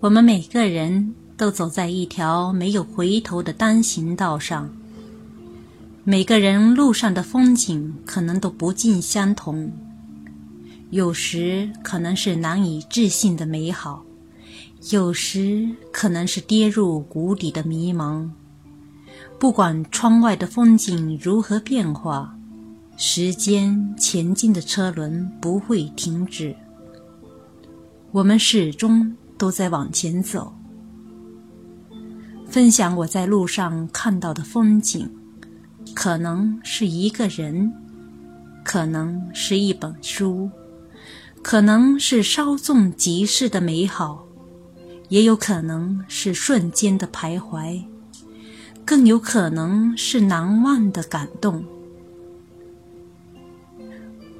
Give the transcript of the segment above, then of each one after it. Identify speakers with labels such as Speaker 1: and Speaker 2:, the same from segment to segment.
Speaker 1: 我们每个人都走在一条没有回头的单行道上，每个人路上的风景可能都不尽相同，有时可能是难以置信的美好，有时可能是跌入谷底的迷茫。不管窗外的风景如何变化，时间前进的车轮不会停止，我们始终。都在往前走，分享我在路上看到的风景，可能是一个人，可能是一本书，可能是稍纵即逝的美好，也有可能是瞬间的徘徊，更有可能是难忘的感动。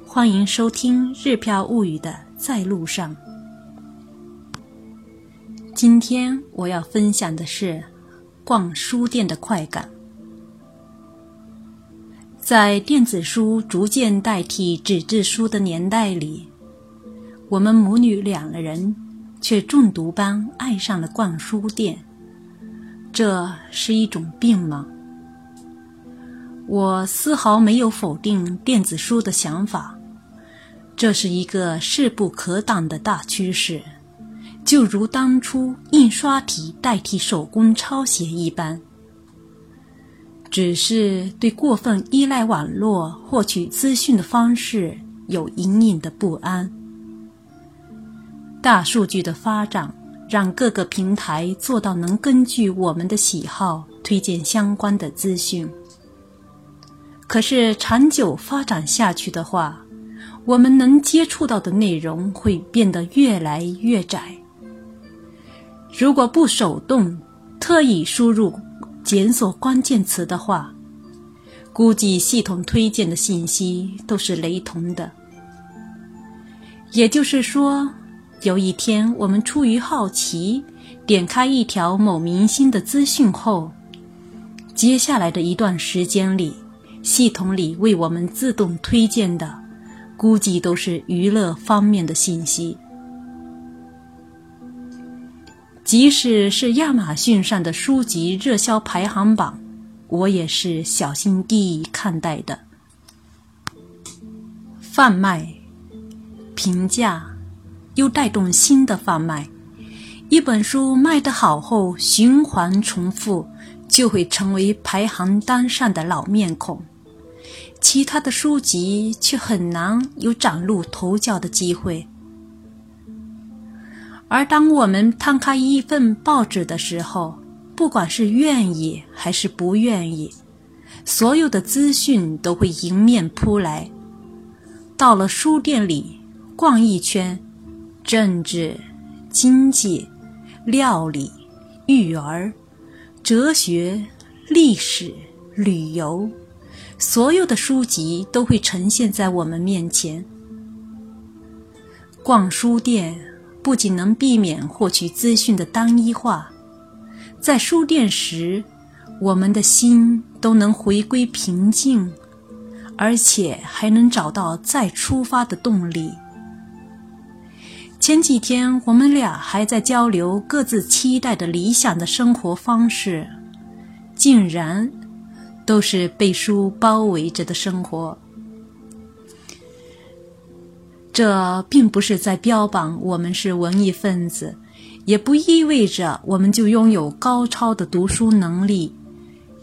Speaker 1: 欢迎收听《日飘物语》的在路上。今天我要分享的是逛书店的快感。在电子书逐渐代替纸质书的年代里，我们母女两个人却中毒般爱上了逛书店。这是一种病吗？我丝毫没有否定电子书的想法，这是一个势不可挡的大趋势。就如当初印刷体代替手工抄写一般，只是对过分依赖网络获取资讯的方式有隐隐的不安。大数据的发展让各个平台做到能根据我们的喜好推荐相关的资讯，可是长久发展下去的话，我们能接触到的内容会变得越来越窄。如果不手动特意输入检索关键词的话，估计系统推荐的信息都是雷同的。也就是说，有一天我们出于好奇点开一条某明星的资讯后，接下来的一段时间里，系统里为我们自动推荐的，估计都是娱乐方面的信息。即使是亚马逊上的书籍热销排行榜，我也是小心翼翼看待的。贩卖、评价，又带动新的贩卖。一本书卖得好后，循环重复，就会成为排行单上的老面孔。其他的书籍却很难有崭露头角的机会。而当我们摊开一份报纸的时候，不管是愿意还是不愿意，所有的资讯都会迎面扑来。到了书店里逛一圈，政治、经济、料理、育儿、哲学、历史、旅游，所有的书籍都会呈现在我们面前。逛书店。不仅能避免获取资讯的单一化，在书店时，我们的心都能回归平静，而且还能找到再出发的动力。前几天我们俩还在交流各自期待的理想的生活方式，竟然都是被书包围着的生活。这并不是在标榜我们是文艺分子，也不意味着我们就拥有高超的读书能力，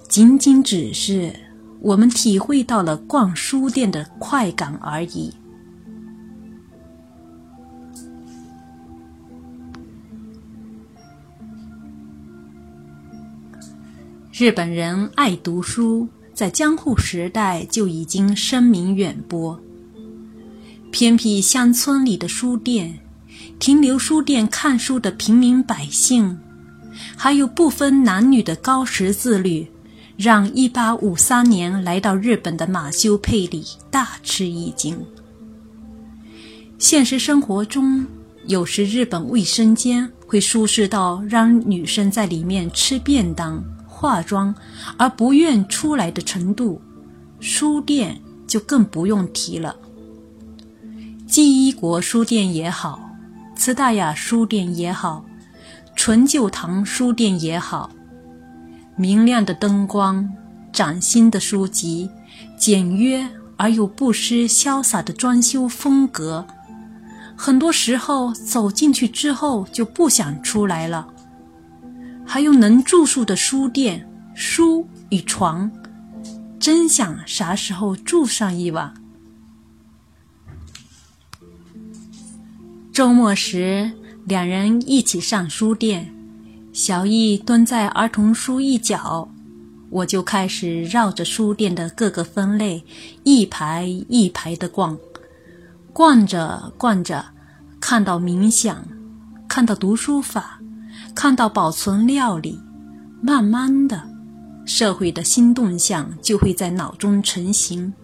Speaker 1: 仅仅只是我们体会到了逛书店的快感而已。日本人爱读书，在江户时代就已经声名远播。偏僻乡村里的书店，停留书店看书的平民百姓，还有不分男女的高识字率，让1853年来到日本的马修佩里大吃一惊。现实生活中，有时日本卫生间会舒适到让女生在里面吃便当、化妆而不愿出来的程度，书店就更不用提了。纪伊国书店也好，慈大雅书店也好，纯旧堂书店也好，明亮的灯光、崭新的书籍、简约而又不失潇洒的装修风格，很多时候走进去之后就不想出来了。还有能住宿的书店、书与床，真想啥时候住上一晚。周末时，两人一起上书店，小易蹲在儿童书一角，我就开始绕着书店的各个分类，一排一排的逛。逛着逛着，看到冥想，看到读书法。看到保存料理，慢慢的，社会的新动向就会在脑中成型。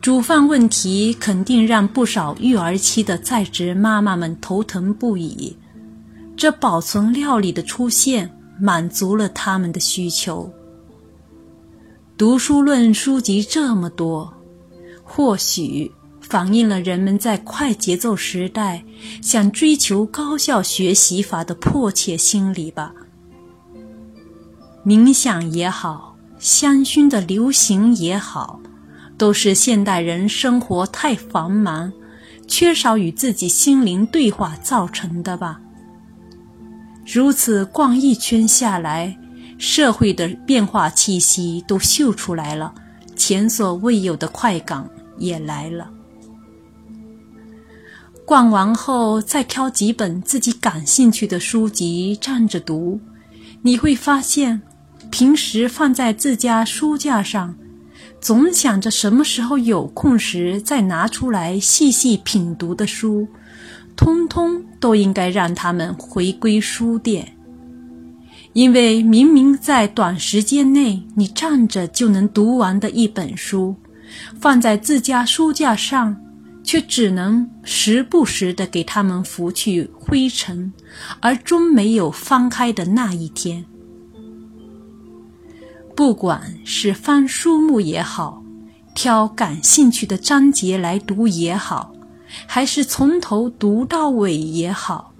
Speaker 1: 煮饭问题肯定让不少育儿期的在职妈妈们头疼不已。这保存料理的出现，满足了他们的需求。读书论书籍这么多，或许。反映了人们在快节奏时代想追求高效学习法的迫切心理吧。冥想也好，香薰的流行也好，都是现代人生活太繁忙，缺少与自己心灵对话造成的吧。如此逛一圈下来，社会的变化气息都嗅出来了，前所未有的快感也来了。逛完后，再挑几本自己感兴趣的书籍站着读，你会发现，平时放在自家书架上，总想着什么时候有空时再拿出来细细品读的书，通通都应该让他们回归书店，因为明明在短时间内你站着就能读完的一本书，放在自家书架上。却只能时不时地给他们拂去灰尘，而终没有翻开的那一天。不管是翻书目也好，挑感兴趣的章节来读也好，还是从头读到尾也好，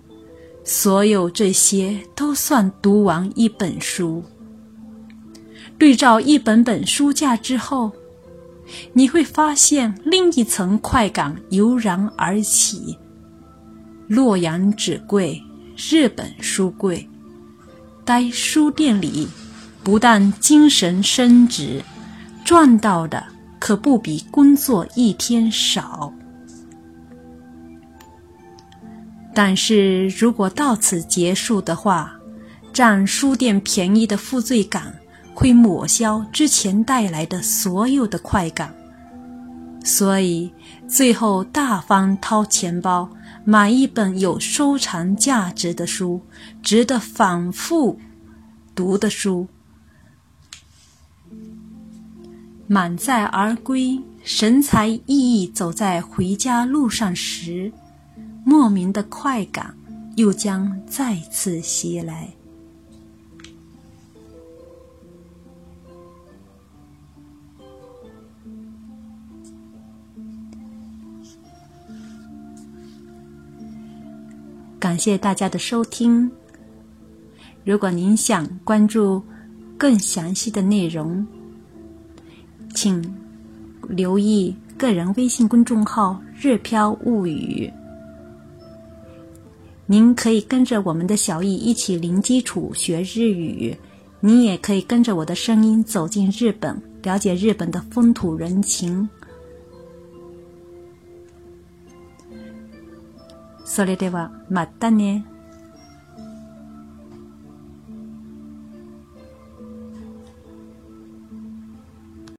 Speaker 1: 所有这些都算读完一本书。对照一本本书架之后。你会发现另一层快感油然而起。洛阳纸贵，日本书贵，待书店里，不但精神升值，赚到的可不比工作一天少。但是如果到此结束的话，占书店便宜的负罪感。会抹消之前带来的所有的快感，所以最后大方掏钱包买一本有收藏价值的书，值得反复读的书，满载而归，神采奕奕走在回家路上时，莫名的快感又将再次袭来。感谢大家的收听。如果您想关注更详细的内容，请留意个人微信公众号“日飘物语”。您可以跟着我们的小易一起零基础学日语，您也可以跟着我的声音走进日本，了解日本的风土人情。それではまたね。